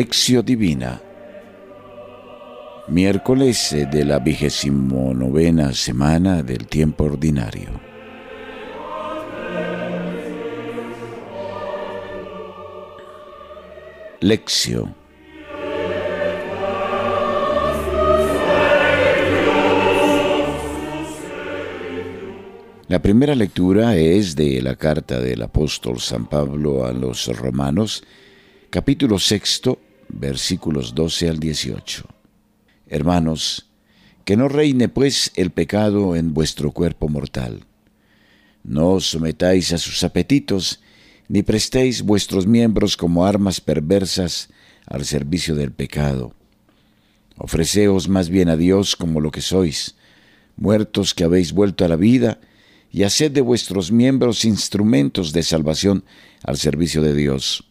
Lección Divina. Miércoles de la vigésimo novena semana del tiempo ordinario. Lección. La primera lectura es de la carta del apóstol San Pablo a los romanos, capítulo sexto, versículos 12 al 18. Hermanos, que no reine pues el pecado en vuestro cuerpo mortal. No os sometáis a sus apetitos, ni prestéis vuestros miembros como armas perversas al servicio del pecado. Ofreceos más bien a Dios como lo que sois, muertos que habéis vuelto a la vida, y haced de vuestros miembros instrumentos de salvación al servicio de Dios.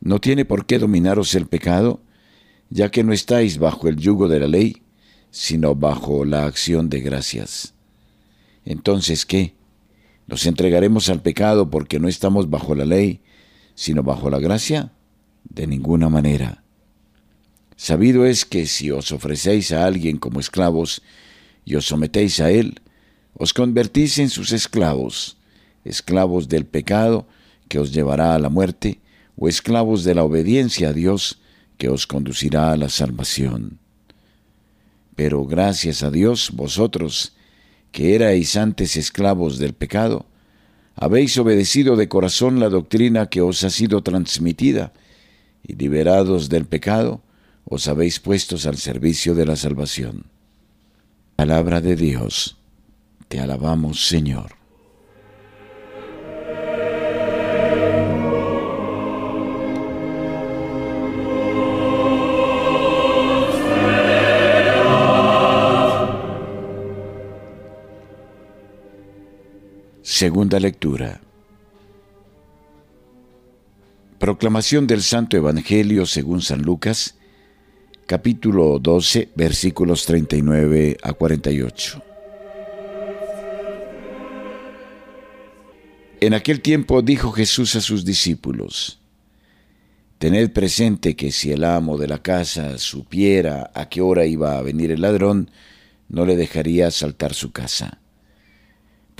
No tiene por qué dominaros el pecado, ya que no estáis bajo el yugo de la ley, sino bajo la acción de gracias. Entonces, ¿qué? ¿Nos entregaremos al pecado porque no estamos bajo la ley, sino bajo la gracia? De ninguna manera. Sabido es que si os ofrecéis a alguien como esclavos y os sometéis a él, os convertís en sus esclavos, esclavos del pecado que os llevará a la muerte, o esclavos de la obediencia a Dios que os conducirá a la salvación. Pero gracias a Dios, vosotros, que erais antes esclavos del pecado, habéis obedecido de corazón la doctrina que os ha sido transmitida, y liberados del pecado, os habéis puestos al servicio de la salvación. Palabra de Dios. Te alabamos, Señor. Segunda lectura. Proclamación del Santo Evangelio según San Lucas, capítulo 12, versículos 39 a 48. En aquel tiempo dijo Jesús a sus discípulos, Tened presente que si el amo de la casa supiera a qué hora iba a venir el ladrón, no le dejaría asaltar su casa.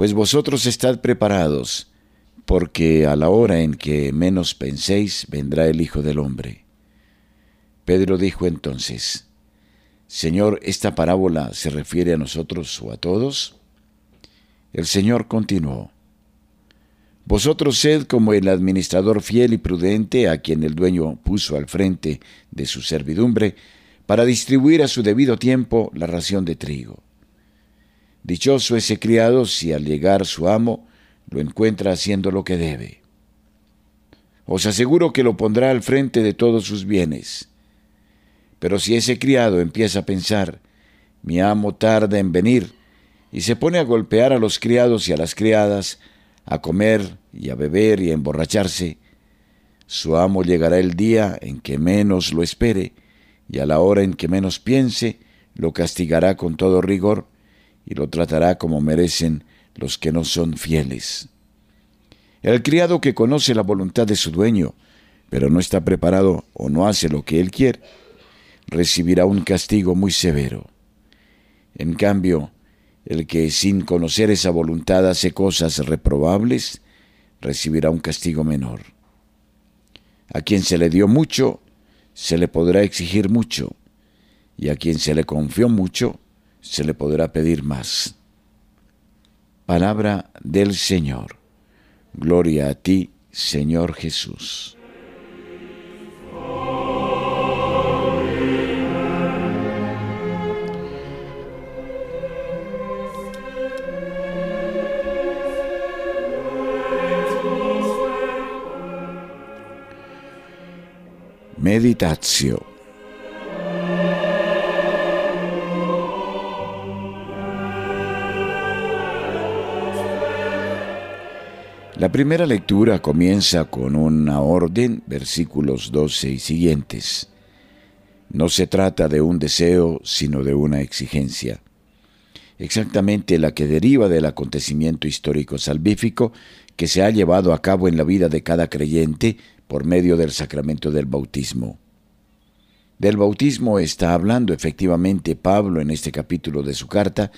Pues vosotros estad preparados, porque a la hora en que menos penséis vendrá el Hijo del Hombre. Pedro dijo entonces, Señor, ¿esta parábola se refiere a nosotros o a todos? El Señor continuó, vosotros sed como el administrador fiel y prudente a quien el dueño puso al frente de su servidumbre para distribuir a su debido tiempo la ración de trigo. Dichoso ese criado si al llegar su amo lo encuentra haciendo lo que debe. Os aseguro que lo pondrá al frente de todos sus bienes. Pero si ese criado empieza a pensar, mi amo tarda en venir, y se pone a golpear a los criados y a las criadas, a comer y a beber y a emborracharse, su amo llegará el día en que menos lo espere, y a la hora en que menos piense, lo castigará con todo rigor, y lo tratará como merecen los que no son fieles. El criado que conoce la voluntad de su dueño, pero no está preparado o no hace lo que él quiere, recibirá un castigo muy severo. En cambio, el que sin conocer esa voluntad hace cosas reprobables, recibirá un castigo menor. A quien se le dio mucho, se le podrá exigir mucho, y a quien se le confió mucho, se le podrá pedir más. Palabra del Señor. Gloria a ti, Señor Jesús. Meditatio. La primera lectura comienza con una orden, versículos 12 y siguientes. No se trata de un deseo, sino de una exigencia. Exactamente la que deriva del acontecimiento histórico salvífico que se ha llevado a cabo en la vida de cada creyente por medio del sacramento del bautismo. Del bautismo está hablando efectivamente Pablo en este capítulo de su carta,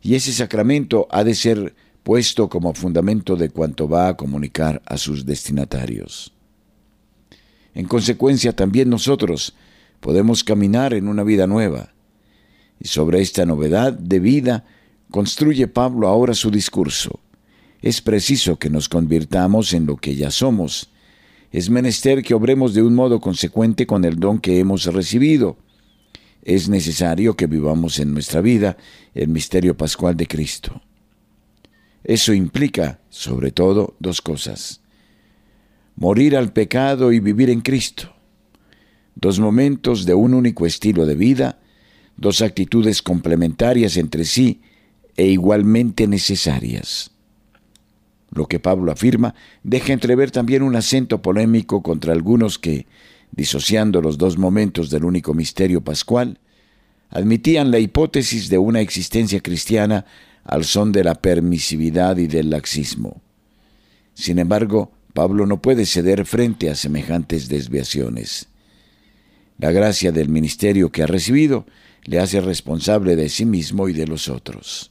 y ese sacramento ha de ser puesto como fundamento de cuanto va a comunicar a sus destinatarios. En consecuencia, también nosotros podemos caminar en una vida nueva. Y sobre esta novedad de vida construye Pablo ahora su discurso. Es preciso que nos convirtamos en lo que ya somos. Es menester que obremos de un modo consecuente con el don que hemos recibido es necesario que vivamos en nuestra vida el misterio pascual de Cristo. Eso implica, sobre todo, dos cosas. Morir al pecado y vivir en Cristo. Dos momentos de un único estilo de vida, dos actitudes complementarias entre sí e igualmente necesarias. Lo que Pablo afirma deja entrever también un acento polémico contra algunos que, disociando los dos momentos del único misterio pascual, admitían la hipótesis de una existencia cristiana al son de la permisividad y del laxismo. Sin embargo, Pablo no puede ceder frente a semejantes desviaciones. La gracia del ministerio que ha recibido le hace responsable de sí mismo y de los otros.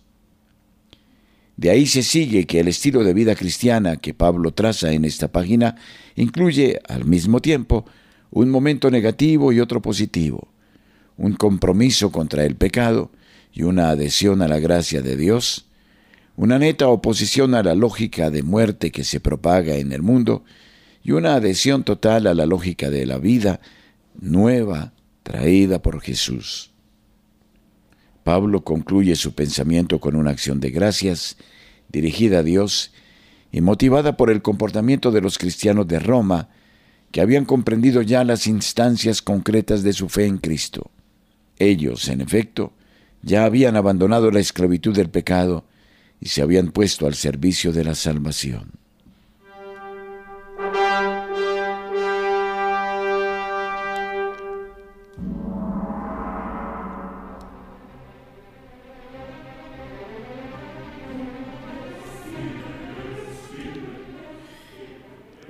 De ahí se sigue que el estilo de vida cristiana que Pablo traza en esta página incluye al mismo tiempo un momento negativo y otro positivo, un compromiso contra el pecado y una adhesión a la gracia de Dios, una neta oposición a la lógica de muerte que se propaga en el mundo y una adhesión total a la lógica de la vida nueva traída por Jesús. Pablo concluye su pensamiento con una acción de gracias dirigida a Dios y motivada por el comportamiento de los cristianos de Roma, que habían comprendido ya las instancias concretas de su fe en Cristo. Ellos, en efecto, ya habían abandonado la esclavitud del pecado y se habían puesto al servicio de la salvación.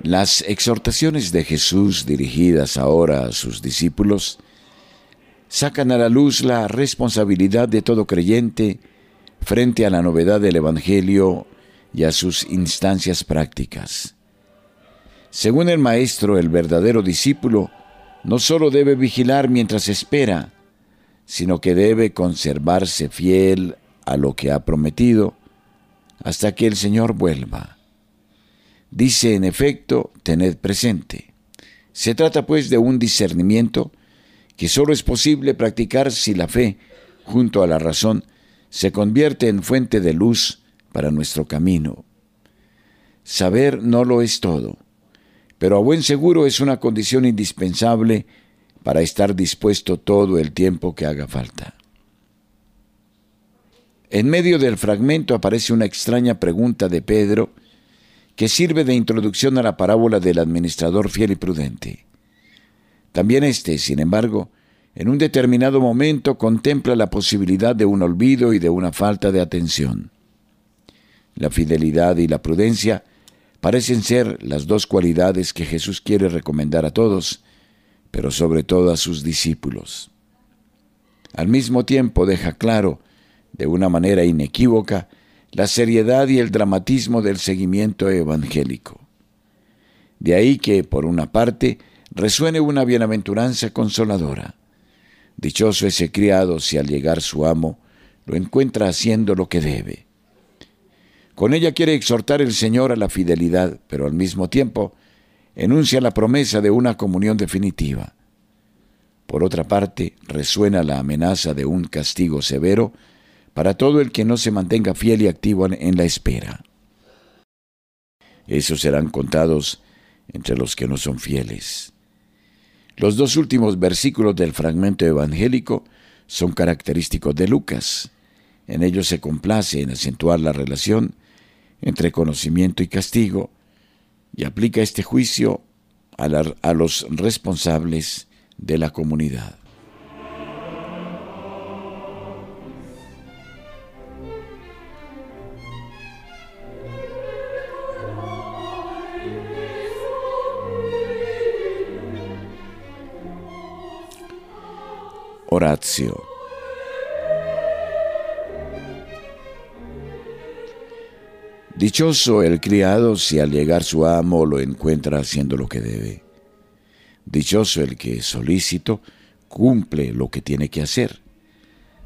Las exhortaciones de Jesús dirigidas ahora a sus discípulos sacan a la luz la responsabilidad de todo creyente frente a la novedad del Evangelio y a sus instancias prácticas. Según el Maestro, el verdadero discípulo no sólo debe vigilar mientras espera, sino que debe conservarse fiel a lo que ha prometido hasta que el Señor vuelva. Dice en efecto, tened presente. Se trata pues de un discernimiento que sólo es posible practicar si la fe, junto a la razón, se convierte en fuente de luz para nuestro camino. Saber no lo es todo, pero a buen seguro es una condición indispensable para estar dispuesto todo el tiempo que haga falta. En medio del fragmento aparece una extraña pregunta de Pedro, que sirve de introducción a la parábola del administrador fiel y prudente. También éste, sin embargo, en un determinado momento contempla la posibilidad de un olvido y de una falta de atención. La fidelidad y la prudencia parecen ser las dos cualidades que Jesús quiere recomendar a todos, pero sobre todo a sus discípulos. Al mismo tiempo deja claro, de una manera inequívoca, la seriedad y el dramatismo del seguimiento evangélico. De ahí que, por una parte, resuene una bienaventuranza consoladora. Dichoso ese criado si al llegar su amo lo encuentra haciendo lo que debe. Con ella quiere exhortar el Señor a la fidelidad, pero al mismo tiempo enuncia la promesa de una comunión definitiva. Por otra parte, resuena la amenaza de un castigo severo para todo el que no se mantenga fiel y activo en la espera. Esos serán contados entre los que no son fieles. Los dos últimos versículos del fragmento evangélico son característicos de Lucas. En ellos se complace en acentuar la relación entre conocimiento y castigo y aplica este juicio a, a los responsables de la comunidad. Dichoso el criado si al llegar su amo lo encuentra haciendo lo que debe. Dichoso el que, solícito, cumple lo que tiene que hacer.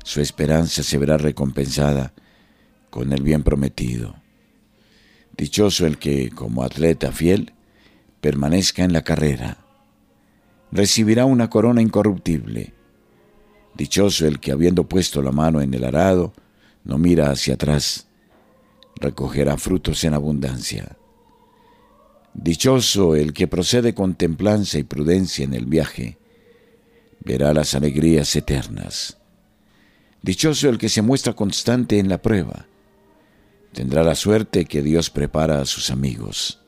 Su esperanza se verá recompensada con el bien prometido. Dichoso el que, como atleta fiel, permanezca en la carrera. Recibirá una corona incorruptible. Dichoso el que, habiendo puesto la mano en el arado, no mira hacia atrás. Recogerá frutos en abundancia. Dichoso el que procede con templanza y prudencia en el viaje. Verá las alegrías eternas. Dichoso el que se muestra constante en la prueba tendrá la suerte que Dios prepara a sus amigos.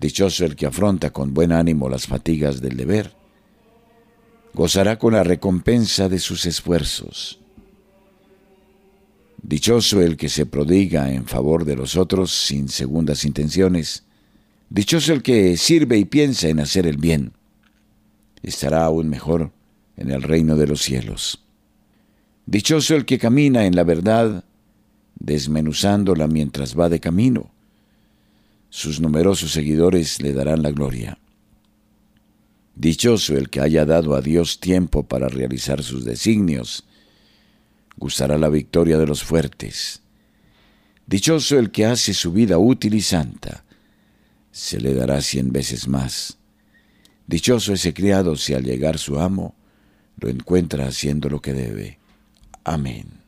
Dichoso el que afronta con buen ánimo las fatigas del deber, gozará con la recompensa de sus esfuerzos. Dichoso el que se prodiga en favor de los otros sin segundas intenciones. Dichoso el que sirve y piensa en hacer el bien. Estará aún mejor en el reino de los cielos. Dichoso el que camina en la verdad desmenuzándola mientras va de camino. Sus numerosos seguidores le darán la gloria. Dichoso el que haya dado a Dios tiempo para realizar sus designios, gustará la victoria de los fuertes. Dichoso el que hace su vida útil y santa, se le dará cien veces más. Dichoso ese criado si al llegar su amo lo encuentra haciendo lo que debe. Amén.